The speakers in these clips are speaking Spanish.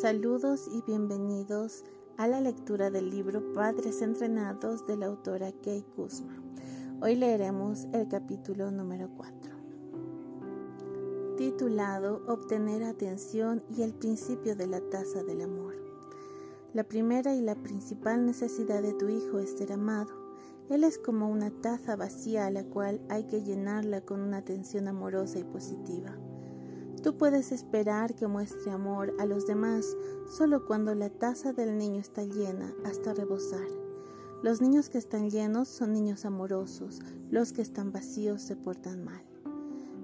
Saludos y bienvenidos a la lectura del libro Padres Entrenados de la autora Kay Kuzma. Hoy leeremos el capítulo número 4, titulado Obtener atención y el principio de la taza del amor. La primera y la principal necesidad de tu hijo es ser amado. Él es como una taza vacía a la cual hay que llenarla con una atención amorosa y positiva. Tú puedes esperar que muestre amor a los demás solo cuando la taza del niño está llena hasta rebosar. Los niños que están llenos son niños amorosos, los que están vacíos se portan mal.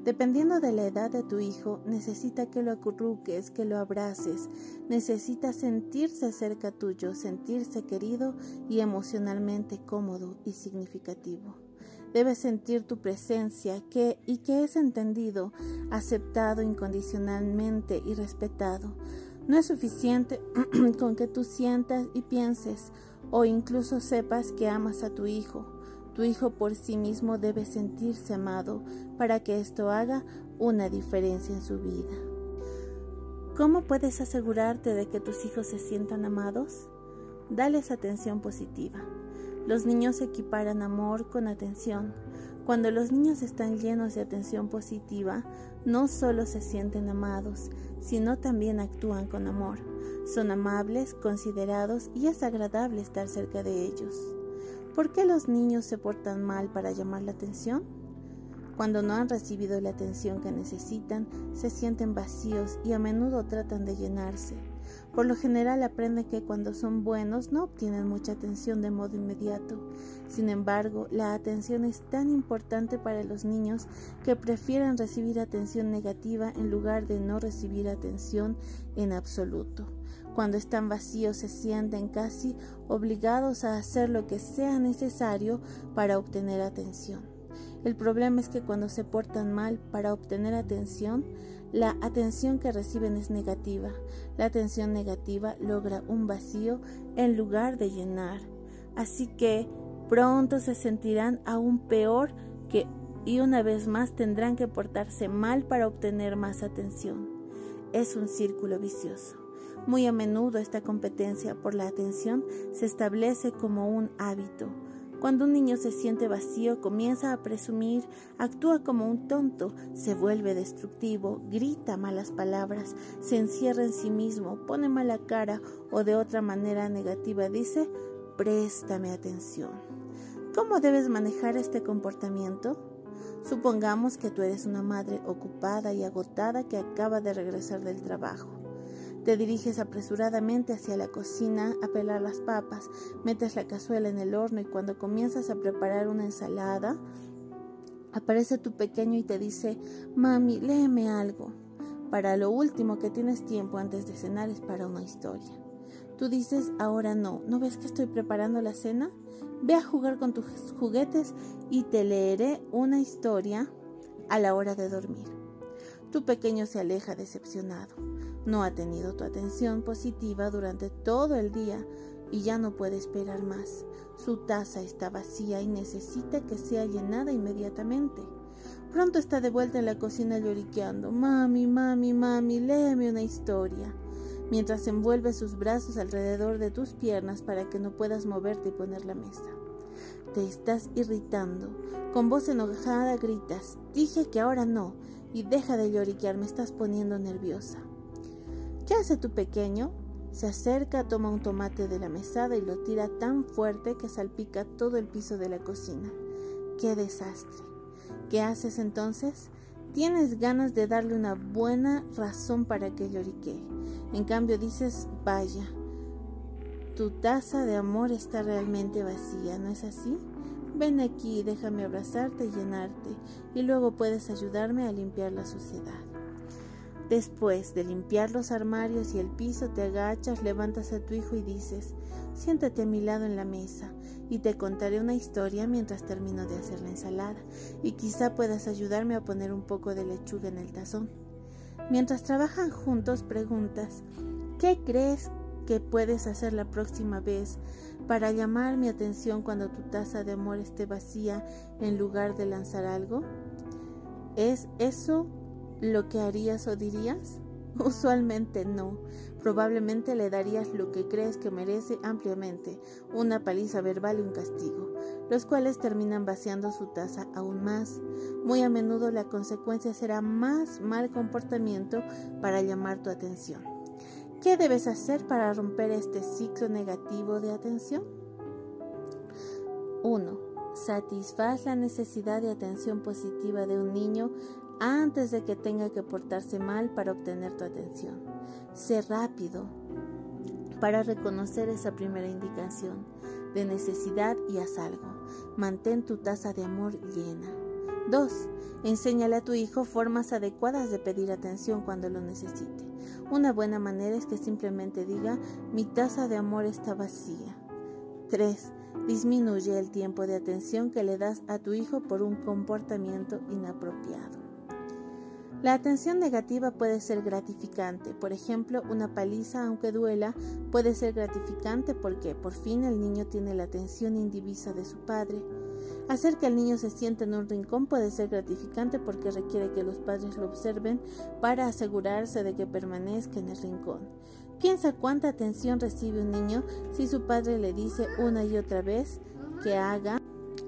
Dependiendo de la edad de tu hijo, necesita que lo acurruques, que lo abraces, necesita sentirse cerca tuyo, sentirse querido y emocionalmente cómodo y significativo. Debes sentir tu presencia que, y que es entendido, aceptado incondicionalmente y respetado. No es suficiente con que tú sientas y pienses o incluso sepas que amas a tu hijo. Tu hijo por sí mismo debe sentirse amado para que esto haga una diferencia en su vida. ¿Cómo puedes asegurarte de que tus hijos se sientan amados? Dales atención positiva. Los niños equiparan amor con atención. Cuando los niños están llenos de atención positiva, no solo se sienten amados, sino también actúan con amor. Son amables, considerados y es agradable estar cerca de ellos. ¿Por qué los niños se portan mal para llamar la atención? Cuando no han recibido la atención que necesitan, se sienten vacíos y a menudo tratan de llenarse. Por lo general aprenden que cuando son buenos no obtienen mucha atención de modo inmediato. Sin embargo, la atención es tan importante para los niños que prefieren recibir atención negativa en lugar de no recibir atención en absoluto. Cuando están vacíos se sienten casi obligados a hacer lo que sea necesario para obtener atención. El problema es que cuando se portan mal para obtener atención, la atención que reciben es negativa. La atención negativa logra un vacío en lugar de llenar. Así que pronto se sentirán aún peor que y una vez más tendrán que portarse mal para obtener más atención. Es un círculo vicioso. Muy a menudo esta competencia por la atención se establece como un hábito cuando un niño se siente vacío, comienza a presumir, actúa como un tonto, se vuelve destructivo, grita malas palabras, se encierra en sí mismo, pone mala cara o de otra manera negativa dice, préstame atención. ¿Cómo debes manejar este comportamiento? Supongamos que tú eres una madre ocupada y agotada que acaba de regresar del trabajo. Te diriges apresuradamente hacia la cocina a pelar las papas, metes la cazuela en el horno y cuando comienzas a preparar una ensalada, aparece tu pequeño y te dice, mami, léeme algo. Para lo último que tienes tiempo antes de cenar es para una historia. Tú dices, ahora no, ¿no ves que estoy preparando la cena? Ve a jugar con tus juguetes y te leeré una historia a la hora de dormir. Tu pequeño se aleja decepcionado. No ha tenido tu atención positiva durante todo el día y ya no puede esperar más. Su taza está vacía y necesita que sea llenada inmediatamente. Pronto está de vuelta en la cocina lloriqueando. Mami, mami, mami, léeme una historia. Mientras envuelve sus brazos alrededor de tus piernas para que no puedas moverte y poner la mesa. Te estás irritando. Con voz enojada gritas, dije que ahora no, y deja de lloriquear, me estás poniendo nerviosa. ¿Qué hace tu pequeño? Se acerca, toma un tomate de la mesada y lo tira tan fuerte que salpica todo el piso de la cocina. ¡Qué desastre! ¿Qué haces entonces? Tienes ganas de darle una buena razón para que lloriquee. En cambio dices, vaya, tu taza de amor está realmente vacía, ¿no es así? Ven aquí, déjame abrazarte y llenarte, y luego puedes ayudarme a limpiar la suciedad. Después de limpiar los armarios y el piso, te agachas, levantas a tu hijo y dices, siéntate a mi lado en la mesa y te contaré una historia mientras termino de hacer la ensalada y quizá puedas ayudarme a poner un poco de lechuga en el tazón. Mientras trabajan juntos, preguntas, ¿qué crees que puedes hacer la próxima vez para llamar mi atención cuando tu taza de amor esté vacía en lugar de lanzar algo? ¿Es eso lo que harías o dirías? Usualmente no. Probablemente le darías lo que crees que merece ampliamente, una paliza verbal y un castigo, los cuales terminan vaciando su taza aún más. Muy a menudo la consecuencia será más mal comportamiento para llamar tu atención. ¿Qué debes hacer para romper este ciclo negativo de atención? 1. Satisfaz la necesidad de atención positiva de un niño antes de que tenga que portarse mal para obtener tu atención. Sé rápido para reconocer esa primera indicación de necesidad y haz algo. Mantén tu taza de amor llena. 2. Enséñale a tu hijo formas adecuadas de pedir atención cuando lo necesite. Una buena manera es que simplemente diga, mi taza de amor está vacía. 3. Disminuye el tiempo de atención que le das a tu hijo por un comportamiento inapropiado. La atención negativa puede ser gratificante. Por ejemplo, una paliza, aunque duela, puede ser gratificante porque por fin el niño tiene la atención indivisa de su padre. Hacer que el niño se sienta en un rincón puede ser gratificante porque requiere que los padres lo observen para asegurarse de que permanezca en el rincón. Piensa cuánta atención recibe un niño si su padre le dice una y otra vez que haga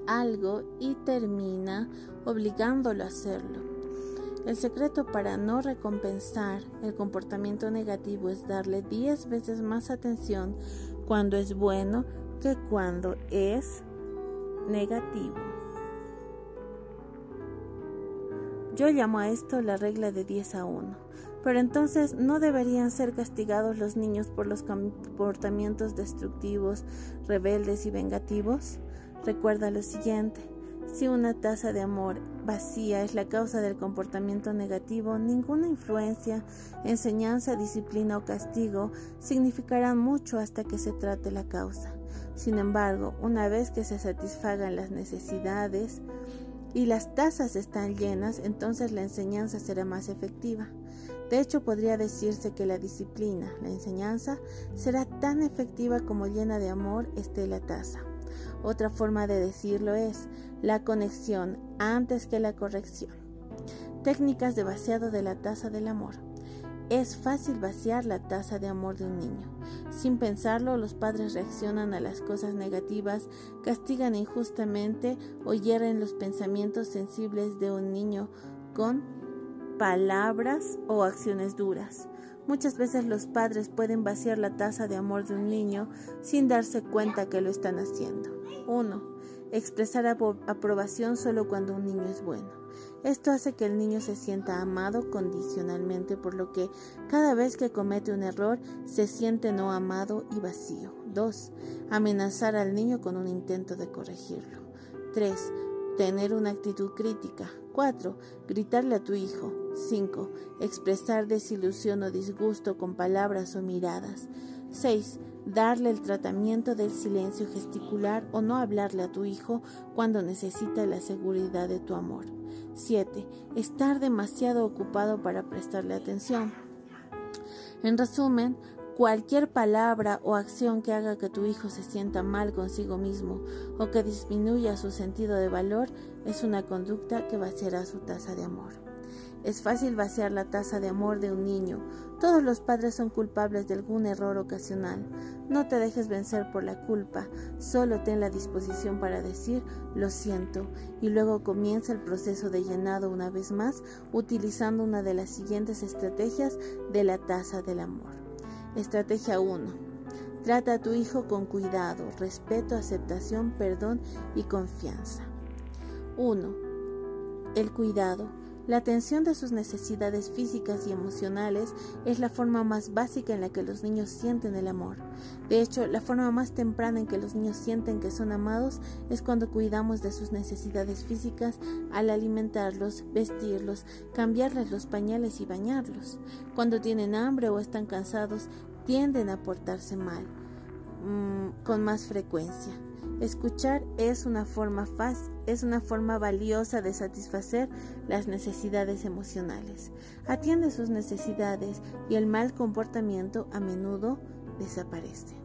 algo y termina obligándolo a hacerlo. El secreto para no recompensar el comportamiento negativo es darle 10 veces más atención cuando es bueno que cuando es negativo. Yo llamo a esto la regla de 10 a 1. Pero entonces no deberían ser castigados los niños por los comportamientos destructivos, rebeldes y vengativos. Recuerda lo siguiente. Si una taza de amor vacía es la causa del comportamiento negativo, ninguna influencia, enseñanza, disciplina o castigo significarán mucho hasta que se trate la causa. Sin embargo, una vez que se satisfagan las necesidades y las tazas están llenas, entonces la enseñanza será más efectiva. De hecho, podría decirse que la disciplina, la enseñanza, será tan efectiva como llena de amor esté la taza. Otra forma de decirlo es la conexión antes que la corrección. Técnicas de vaciado de la taza del amor. Es fácil vaciar la taza de amor de un niño. Sin pensarlo, los padres reaccionan a las cosas negativas, castigan injustamente o hieren los pensamientos sensibles de un niño con palabras o acciones duras. Muchas veces los padres pueden vaciar la taza de amor de un niño sin darse cuenta que lo están haciendo. 1. Expresar aprobación solo cuando un niño es bueno. Esto hace que el niño se sienta amado condicionalmente, por lo que cada vez que comete un error se siente no amado y vacío. 2. Amenazar al niño con un intento de corregirlo. 3. Tener una actitud crítica. 4. Gritarle a tu hijo. 5. Expresar desilusión o disgusto con palabras o miradas. 6 darle el tratamiento del silencio gesticular o no hablarle a tu hijo cuando necesita la seguridad de tu amor. 7. Estar demasiado ocupado para prestarle atención. En resumen, cualquier palabra o acción que haga que tu hijo se sienta mal consigo mismo o que disminuya su sentido de valor es una conducta que vaciará su taza de amor. Es fácil vaciar la taza de amor de un niño. Todos los padres son culpables de algún error ocasional. No te dejes vencer por la culpa, solo ten la disposición para decir lo siento y luego comienza el proceso de llenado una vez más utilizando una de las siguientes estrategias de la taza del amor. Estrategia 1. Trata a tu hijo con cuidado, respeto, aceptación, perdón y confianza. 1. El cuidado. La atención de sus necesidades físicas y emocionales es la forma más básica en la que los niños sienten el amor. De hecho, la forma más temprana en que los niños sienten que son amados es cuando cuidamos de sus necesidades físicas al alimentarlos, vestirlos, cambiarles los pañales y bañarlos. Cuando tienen hambre o están cansados, tienden a portarse mal, mm, con más frecuencia. Escuchar es una forma fácil, es una forma valiosa de satisfacer las necesidades emocionales. Atiende sus necesidades y el mal comportamiento a menudo desaparece.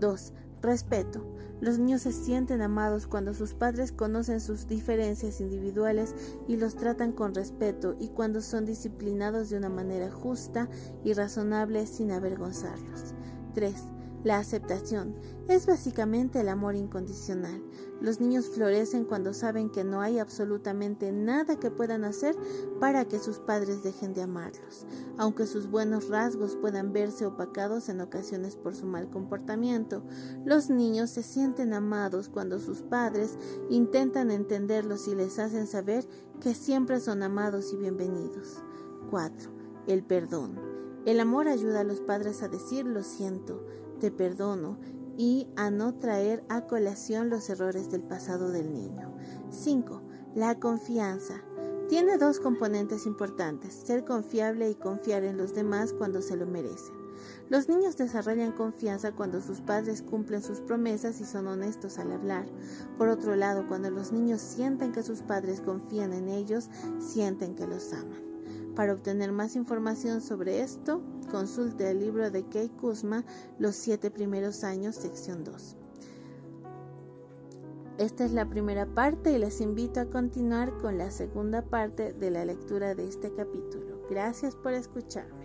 2. Respeto. Los niños se sienten amados cuando sus padres conocen sus diferencias individuales y los tratan con respeto y cuando son disciplinados de una manera justa y razonable sin avergonzarlos. 3. La aceptación es básicamente el amor incondicional. Los niños florecen cuando saben que no hay absolutamente nada que puedan hacer para que sus padres dejen de amarlos, aunque sus buenos rasgos puedan verse opacados en ocasiones por su mal comportamiento. Los niños se sienten amados cuando sus padres intentan entenderlos y les hacen saber que siempre son amados y bienvenidos. 4. El perdón. El amor ayuda a los padres a decir lo siento, te perdono y a no traer a colación los errores del pasado del niño. 5. La confianza. Tiene dos componentes importantes, ser confiable y confiar en los demás cuando se lo merecen. Los niños desarrollan confianza cuando sus padres cumplen sus promesas y son honestos al hablar. Por otro lado, cuando los niños sienten que sus padres confían en ellos, sienten que los aman. Para obtener más información sobre esto, consulte el libro de Kei Kuzma, Los siete primeros años, sección 2. Esta es la primera parte y les invito a continuar con la segunda parte de la lectura de este capítulo. Gracias por escuchar.